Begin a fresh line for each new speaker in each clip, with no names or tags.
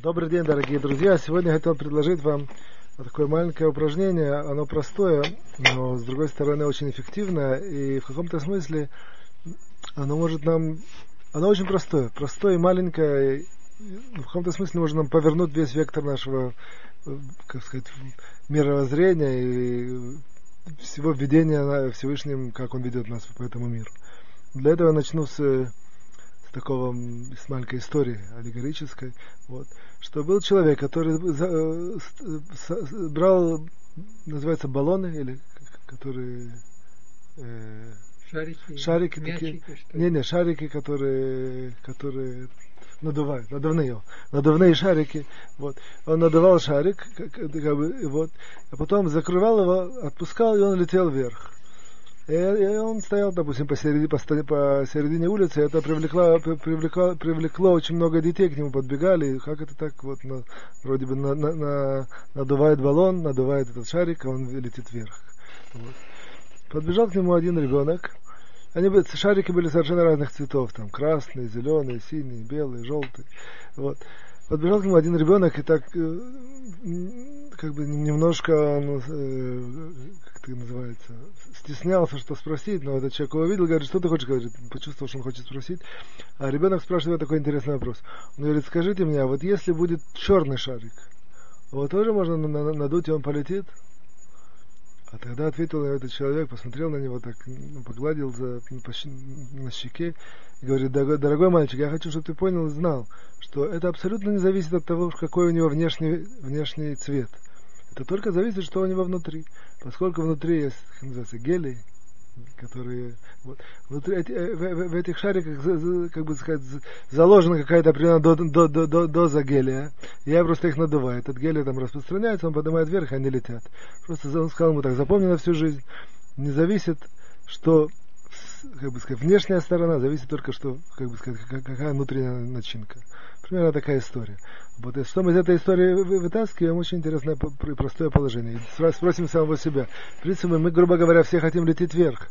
Добрый день, дорогие друзья. Сегодня хотел предложить вам такое маленькое упражнение. Оно простое, но с другой стороны очень эффективное. И в каком-то смысле оно может нам... Оно очень простое. Простое и маленькое. В каком-то смысле может нам повернуть весь вектор нашего, как сказать, мировоззрения и всего введения Всевышним, как он ведет нас по этому миру. Для этого я начну с такого с маленькой истории аллегорической, вот, что был человек, который за, э, с, брал, называется баллоны или которые
э, шарики,
шарики такие, не не шарики, которые которые надувают, надувные, надувные шарики, вот, он надувал шарик, как, как бы, вот, а потом закрывал его, отпускал и он летел вверх. Он стоял, допустим, посередине, посередине улицы, это привлекло, привлекло, привлекло очень много детей, к нему подбегали, как это так, вот, на, вроде бы на, на, на, надувает баллон, надувает этот шарик, а он летит вверх. Вот. Подбежал к нему один ребенок, они шарики были совершенно разных цветов, там красные, зеленые, синие, белые, желтые. Вот. Подбежал к нему один ребенок и так э, как бы немножко, ну, как называется, стеснялся, что спросить, но этот человек его видел, говорит, что ты хочешь, говорит, почувствовал, что он хочет спросить. А ребенок спрашивает такой интересный вопрос. Он говорит, скажите мне, а вот если будет черный шарик, его тоже можно надуть, и он полетит? А тогда ответил этот человек, посмотрел на него так, ну, погладил за, по, на щеке и говорит, дорогой мальчик, я хочу, чтобы ты понял и знал, что это абсолютно не зависит от того, какой у него внешний, внешний цвет. Это только зависит, что у него внутри. Поскольку внутри есть, как называется, гели, которые вот, внутри э, в, в, в этих шариках, как бы сказать, заложена какая-то определенная до, до, до, доза гелия. Я просто их надуваю. Этот гелий там распространяется, он поднимает вверх, они летят. Просто он сказал ему так, запомни на всю жизнь. Не зависит, что как бы сказать, внешняя сторона зависит только, что, как бы сказать, какая внутренняя начинка. Примерно такая история. Вот и что мы из этой истории вытаскиваем, очень интересное и простое положение. Спросим самого себя. В принципе, мы, грубо говоря, все хотим лететь вверх.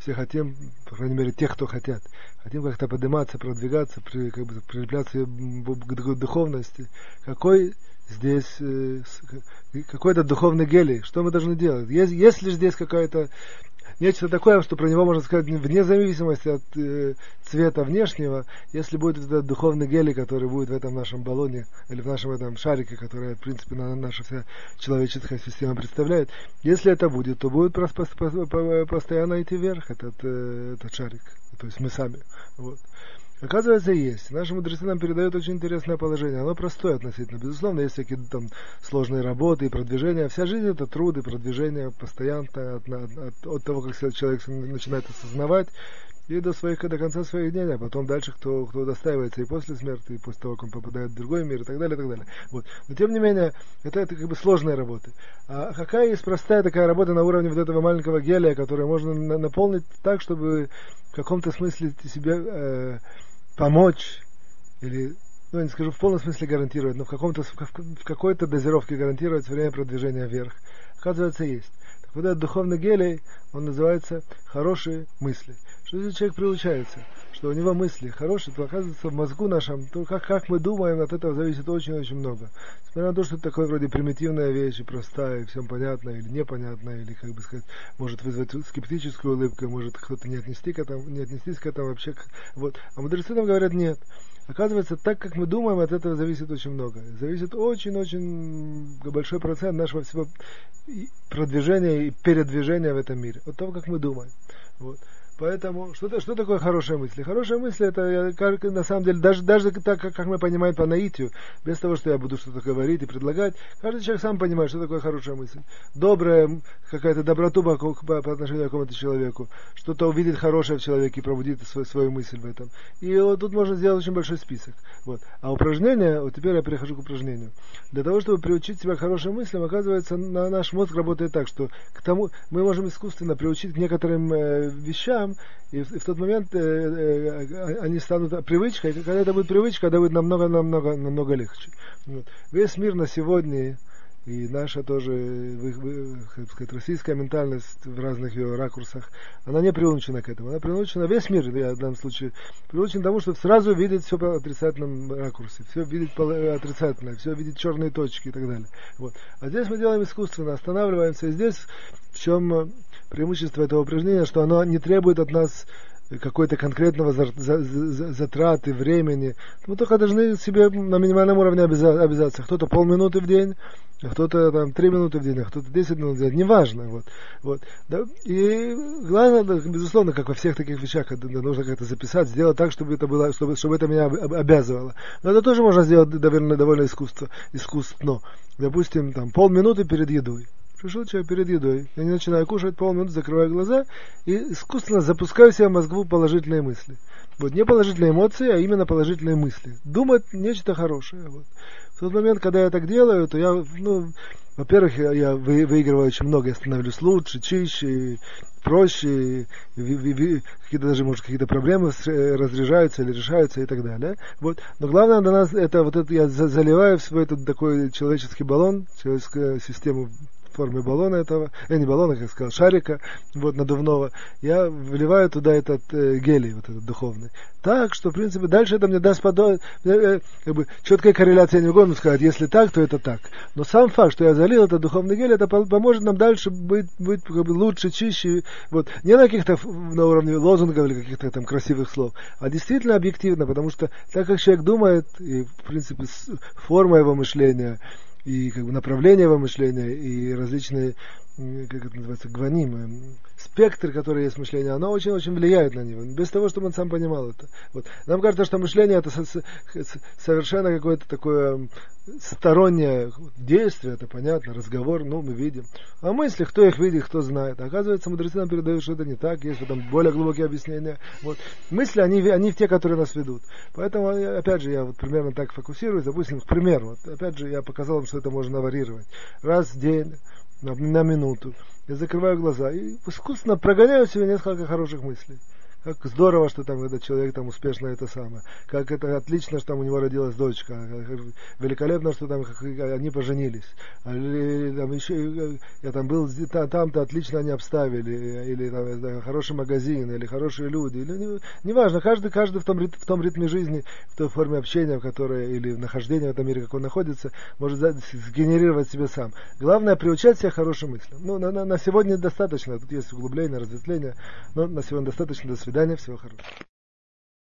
Все хотим, по крайней мере, тех, кто хотят. Хотим как-то подниматься, продвигаться, при, как бы, прилепляться к духовности. Какой здесь э, какой-то духовный гелий? Что мы должны делать? Есть, есть ли здесь какая-то нечто такое, что про него можно сказать вне зависимости от э, цвета внешнего, если будет этот духовный гелий, который будет в этом нашем баллоне или в нашем этом шарике, который, в принципе, наша вся человеческая система представляет, если это будет, то будет постоянно идти вверх этот, э, этот шарик, то есть мы сами. Вот. Оказывается, есть. Наши мудрецы нам передают очень интересное положение. Оно простое относительно. Безусловно, есть всякие там сложные работы и продвижения. Вся жизнь это труд и продвижение постоянно от, от, от того, как человек начинает осознавать и до, своих, до конца своих дней, а потом дальше, кто, кто достаивается и после смерти, и после того, как он попадает в другой мир, и так далее, и так далее. Вот. Но тем не менее, это, это как бы сложные работы. А какая есть простая такая работа на уровне вот этого маленького гелия, которую можно на, наполнить так, чтобы в каком-то смысле себе э, помочь, или, ну, я не скажу в полном смысле гарантировать, но в, каком-то, в какой-то дозировке гарантировать время продвижения вверх. Оказывается, есть. Вот этот духовный гелий, он называется «хорошие мысли». Что если человек приучается, что у него мысли хорошие, то оказывается в мозгу нашем, то как, как мы думаем, от этого зависит очень-очень много. Несмотря на то, что это такое вроде примитивная вещь, и простая, и всем понятная, или непонятная, или, как бы сказать, может вызвать скептическую улыбку, может кто-то не, отнести к этому, не отнестись к этому вообще. Вот. А мудрецы нам говорят, нет. Оказывается, так как мы думаем, от этого зависит очень много. Зависит очень-очень большой процент нашего всего продвижения и передвижения в этом мире. От того, как мы думаем. Вот. Поэтому, что, что такое хорошая мысль? Хорошая мысль, это как, на самом деле, даже, даже так, как, как мы понимаем по наитию, без того, что я буду что-то говорить и предлагать, каждый человек сам понимает, что такое хорошая мысль. Добрая, какая-то доброту по, по, по отношению к какому-то человеку, что-то увидит хорошее в человеке и пробудит свой, свою мысль в этом. И вот тут можно сделать очень большой список. Вот. А упражнение, вот теперь я перехожу к упражнению. Для того, чтобы приучить себя к хорошим мыслям, оказывается, на наш мозг работает так, что к тому мы можем искусственно приучить к некоторым э, вещам, там, и в, и в тот момент э, э, они станут привычкой, когда это будет привычка, когда будет намного, намного, легче. Вот. Весь мир на сегодня и наша тоже, как сказать, российская ментальность в разных ее ракурсах, она не приучена к этому. Она приучена, весь мир, я в данном случае, приучен к тому, чтобы сразу видеть все по отрицательном ракурсе, все видеть отрицательное, все видеть черные точки и так далее. Вот. А здесь мы делаем искусственно, останавливаемся. И здесь в чем преимущество этого упражнения, что оно не требует от нас какой-то конкретного затраты времени. Мы только должны себе на минимальном уровне обязаться. Кто-то полминуты в день, а кто-то там три минуты в день, а кто-то десять минут в день. Неважно. Вот. Вот. Да? И главное, безусловно, как во всех таких вещах, нужно как-то записать, сделать так, чтобы это было, чтобы, чтобы это меня обязывало. Но это тоже можно сделать довольно, довольно искусство, искусственно. Допустим, там полминуты перед едой. Человек перед едой. Я не начинаю кушать полминуты, закрываю глаза и искусственно запускаю себе в мозгу положительные мысли. Вот не положительные эмоции, а именно положительные мысли. Думать нечто хорошее. Вот. В тот момент, когда я так делаю, то я, ну, во-первых, я, выигрываю очень много, я становлюсь лучше, чище, проще, какие-то даже, может, какие-то проблемы разряжаются или решаются и так далее. Вот. Но главное для нас это вот это я заливаю в свой этот такой человеческий баллон, человеческую систему форме баллона этого, э, не баллона, как сказал, шарика, вот, надувного, я вливаю туда этот э, гелий, вот этот духовный. Так, что, в принципе, дальше это мне даст подо... э, э, как бы, четкая корреляция, я не могу сказать, если так, то это так. Но сам факт, что я залил этот духовный гелий, это поможет нам дальше быть, быть как бы, лучше, чище, вот, не на каких-то на уровне лозунгов или каких-то там красивых слов, а действительно объективно, потому что так как человек думает, и, в принципе, форма его мышления, и как бы направления его мышления, и различные, как это называется, гванимы, спектр, который есть мышление, оно очень-очень влияет на него, без того, чтобы он сам понимал это. Вот. Нам кажется, что мышление это совершенно какое-то такое стороннее действие, это понятно, разговор, ну, мы видим. А мысли, кто их видит, кто знает. Оказывается, мудрецы нам передают, что это не так, есть этом более глубокие объяснения. Вот. Мысли, они, они те, которые нас ведут. Поэтому, опять же, я вот примерно так фокусируюсь. Допустим, к примеру, вот, опять же, я показал вам, что это можно варьировать. Раз в день, на, на минуту. Я закрываю глаза и искусственно прогоняю себе несколько хороших мыслей как здорово, что там этот человек там успешно это самое, как это отлично, что там у него родилась дочка, великолепно, что там они поженились, или там еще, я там был, там-то отлично они обставили, или там хороший магазин, или хорошие люди, или не, неважно, каждый, каждый в том, в том ритме жизни, в той форме общения, в которой, или в нахождении в этом мире, как он находится, может сгенерировать себе сам. Главное, приучать себя хорошим мыслям. Ну, на, на, на сегодня достаточно, тут есть углубление, разветвление, но на сегодня достаточно, до свидания свидания, всего хорошего.